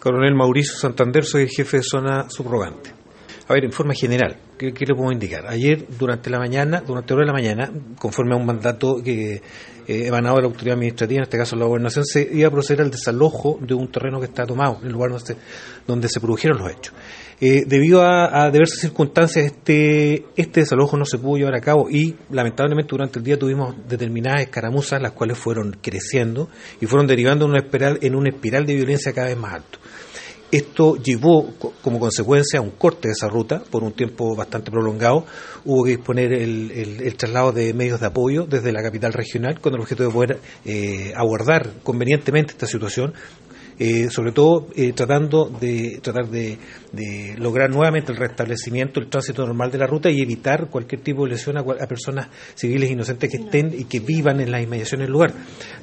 Coronel Mauricio Santander, soy el jefe de zona subrogante. A ver, en forma general, ¿qué, le puedo indicar? Ayer, durante la mañana, durante hora de la mañana, conforme a un mandato que eh, emanado de la autoridad administrativa, en este caso la gobernación, se iba a proceder al desalojo de un terreno que está tomado, en el lugar donde se, donde se produjeron los hechos. Eh, debido a, diversas circunstancias, este, este desalojo no se pudo llevar a cabo y lamentablemente durante el día tuvimos determinadas escaramuzas, las cuales fueron creciendo y fueron derivando en una espiral, en una espiral de violencia cada vez más alto. Esto llevó como consecuencia a un corte de esa ruta por un tiempo bastante prolongado. Hubo que disponer el, traslado de medios de apoyo desde la capital regional con el objeto de poder eh, abordar convenientemente esta situación eh, sobre todo eh, tratando de tratar de, lograr nuevamente el restablecimiento, el tránsito normal de la ruta y evitar cualquier tipo de lesión a, personas civiles inocentes que estén y que vivan en las inmediaciones del lugar.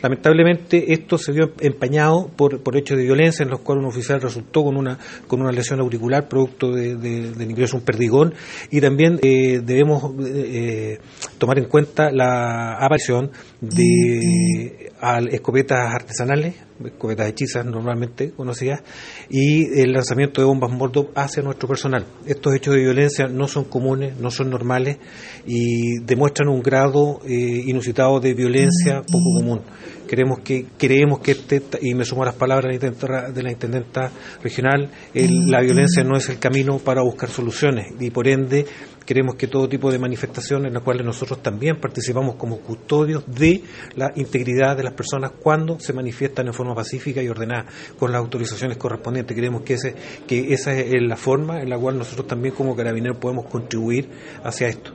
Lamentablemente esto se vio empañado por, por hechos de violencia en los cuales un oficial resultó con una con una lesión auricular producto de, del ingreso a un perdigón y también eh, debemos tomar en cuenta la aparición de escopetas artesanales escopetas hechizas normalmente conocidas, y el lanzamiento de bombas Molotov hacia nuestro personal. Estos hechos de violencia no son comunes, no son normales y demuestran un grado eh, inusitado de violencia poco común. Queremos que, creemos que este, y me sumo a las palabras de la intendenta regional, la violencia no es el camino para buscar soluciones y por ende queremos que todo tipo de manifestaciones en las cuales nosotros también participamos como custodios de la integridad de las personas cuando se manifiestan en forma pacífica y ordenada con las autorizaciones correspondientes. Queremos que, ese, que esa es la forma en la cual nosotros también como carabineros podemos contribuir hacia esto.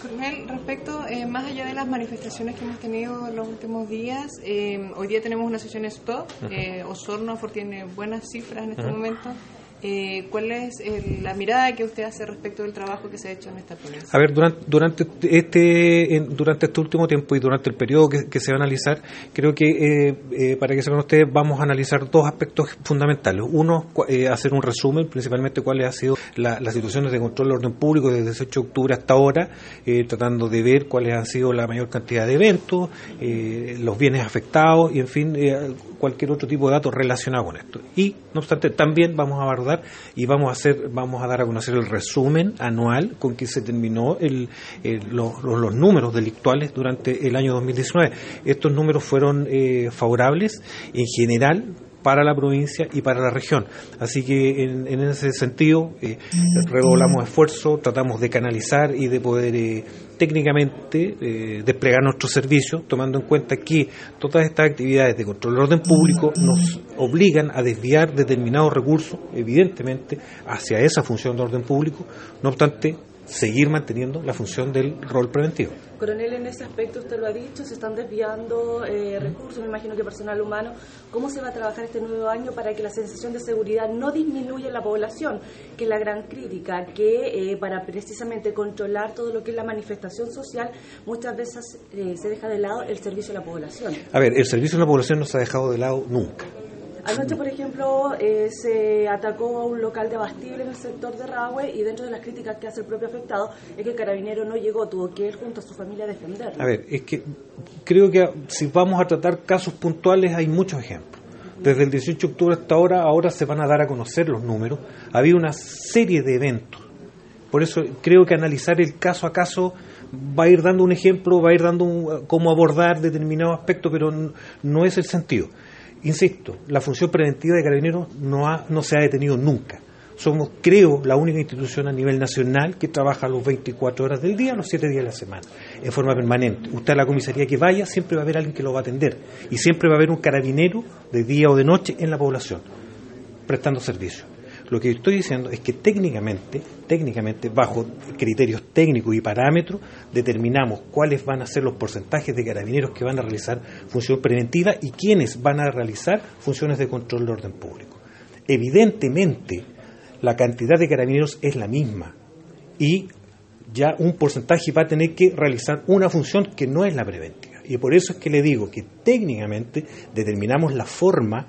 Coronel, respecto, eh, más allá de las manifestaciones que hemos tenido en los últimos días, eh, hoy día tenemos una sesión stop, eh, Osorno tiene buenas cifras en este momento. Eh, ¿Cuál es la mirada que usted hace respecto del trabajo que se ha hecho en esta ponencia? A ver, durante, durante, este, durante este último tiempo y durante el periodo que, se va a analizar, creo que, eh, eh, para que sepan ustedes, vamos a analizar dos aspectos fundamentales. Uno, hacer un resumen, principalmente cuáles han sido las situaciones de control del orden público desde el 18 de octubre hasta ahora, tratando de ver cuáles han sido la mayor cantidad de eventos, los bienes afectados y, en fin, cualquier otro tipo de datos relacionados con esto. Y, no obstante, también vamos a abordar y vamos a hacer, vamos a dar a conocer el resumen anual con que se terminó el, los, los, números delictuales durante el año 2019. Estos números fueron eh, favorables en general para la provincia y para la región. Así que en, ese sentido eh, redoblamos esfuerzo, tratamos de canalizar y de poder eh, técnicamente eh, desplegar nuestro servicio, tomando en cuenta que todas estas actividades de control del orden público nos obligan a desviar determinados recursos, evidentemente, hacia esa función de orden público. No obstante, seguir manteniendo la función del rol preventivo. Coronel, en ese aspecto usted lo ha dicho, se están desviando eh, recursos, me imagino que personal humano. ¿Cómo se va a trabajar este nuevo año para que la sensación de seguridad no disminuya en la población? Que es la gran crítica, que eh, para precisamente controlar todo lo que es la manifestación social, muchas veces eh, se deja de lado el servicio a la población. A ver, el servicio a la población no se ha dejado de lado nunca. Anoche, por ejemplo, eh, se atacó a un local de abastible en el sector de Rahue y dentro de las críticas que hace el propio afectado es que el carabinero no llegó, tuvo que ir junto a su familia a defenderlo. A ver, es que creo que si vamos a tratar casos puntuales hay muchos ejemplos. Desde el 18 de octubre hasta ahora, ahora se van a dar a conocer los números. Había una serie de eventos. Por eso creo que analizar el caso a caso va a ir dando un ejemplo, va a ir dando cómo abordar determinado aspecto, pero no es el sentido. Insisto, la función preventiva de Carabineros no, ha, no se ha detenido nunca. Somos, creo, la única institución a nivel nacional que trabaja los 24 horas del día, los 7 días de la semana, en forma permanente. Usted a la comisaría que vaya, siempre va a haber alguien que lo va a atender. Y siempre va a haber un carabinero de día o de noche en la población, prestando servicio. Lo que estoy diciendo es que técnicamente, técnicamente, bajo criterios técnicos y parámetros, determinamos cuáles van a ser los porcentajes de carabineros que van a realizar función preventiva y quiénes van a realizar funciones de control de orden público. Evidentemente, la cantidad de carabineros es la misma y ya un porcentaje va a tener que realizar una función que no es la preventiva. Y por eso es que le digo que técnicamente determinamos la forma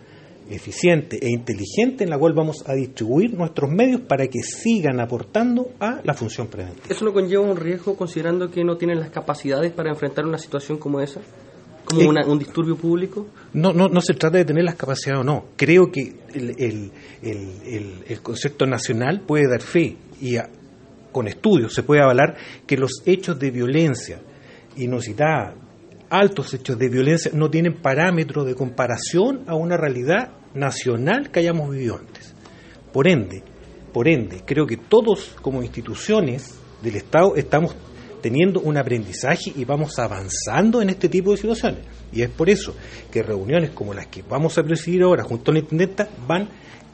eficiente e inteligente en la cual vamos a distribuir nuestros medios para que sigan aportando a la función preventiva. ¿Eso no conlleva un riesgo considerando que no tienen las capacidades para enfrentar una situación como esa? como un disturbio público? No, no, no se trata de tener las capacidades o no. Creo que el, el, el, el concepto nacional puede dar fe y con estudios se puede avalar que los hechos de violencia inusitada, altos hechos de violencia, no tienen parámetro de comparación a una realidad nacional que hayamos vivido antes. Por ende, por ende, creo que todos como instituciones del Estado estamos teniendo un aprendizaje y vamos avanzando en este tipo de situaciones. Y es por eso que reuniones como las que vamos a presidir ahora junto a la intendenta van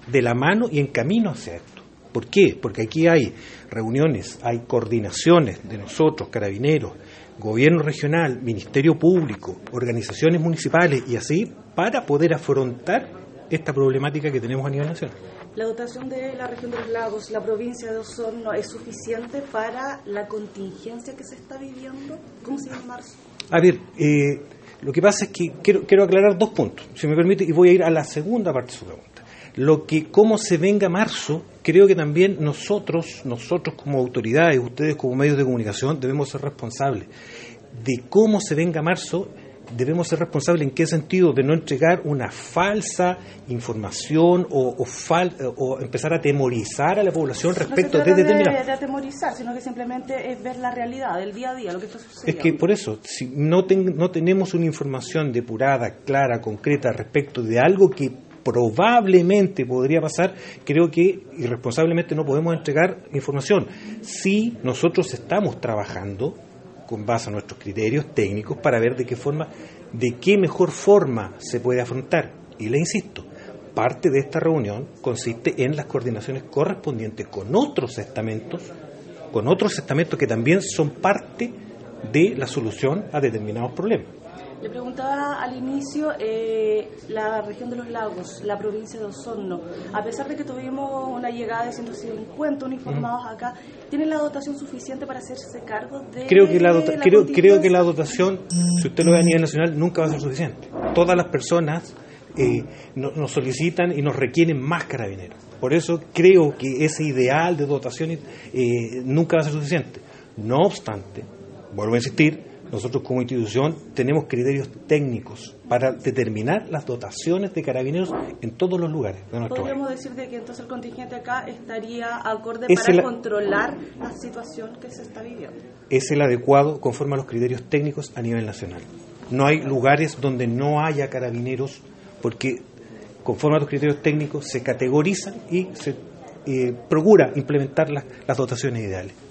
de la mano y en camino hacia esto. ¿Por qué? Porque aquí hay reuniones, hay coordinaciones de nosotros, carabineros, gobierno regional, ministerio público, organizaciones municipales y así para poder afrontar esta problemática que tenemos a nivel nacional. ¿La dotación de la región de los lagos, la provincia de Osorno, es suficiente para la contingencia que se está viviendo? ¿Cómo se llama marzo? A ver, eh, lo que pasa es que quiero, quiero aclarar dos puntos, si me permite, y voy a ir a la segunda parte de su pregunta. Lo que, cómo se venga marzo, creo que también nosotros, nosotros como autoridades, ustedes como medios de comunicación, debemos ser responsables de cómo se venga marzo debemos ser responsables en qué sentido de no entregar una falsa información o, o, empezar a temorizar a la población respecto no de determinadas. De, de atemorizar, sino que simplemente es ver la realidad del día a día, lo que está sucediendo. Es que por eso, si no, no tenemos una información depurada, clara, concreta respecto de algo que probablemente podría pasar, creo que irresponsablemente no podemos entregar información. Si nosotros estamos trabajando con base a nuestros criterios técnicos para ver de qué forma, de qué mejor forma se puede afrontar. Y le insisto, parte de esta reunión consiste en las coordinaciones correspondientes con otros estamentos, con otros estamentos que también son parte de la solución a determinados problemas. Le preguntaba al inicio, eh, la región de los lagos, la provincia de Osorno, a pesar de que tuvimos una llegada de 150 uniformados acá, ¿tiene la dotación suficiente para hacerse cargo de creo que la, creo, creo que la dotación, si usted lo ve a nivel nacional, nunca va a ser suficiente. Todas las personas eh, nos solicitan y nos requieren más carabineros. Por eso creo que ese ideal de dotación eh, nunca va a ser suficiente. No obstante, vuelvo a insistir, nosotros como institución tenemos criterios técnicos para determinar las dotaciones de carabineros en todos los lugares de nuestro ¿Podríamos decir de que entonces el contingente acá estaría acorde para controlar la situación que se está viviendo? Es el adecuado conforme a los criterios técnicos a nivel nacional. No hay lugares donde no haya carabineros porque conforme a los criterios técnicos se categorizan y se eh, procura implementar las dotaciones ideales.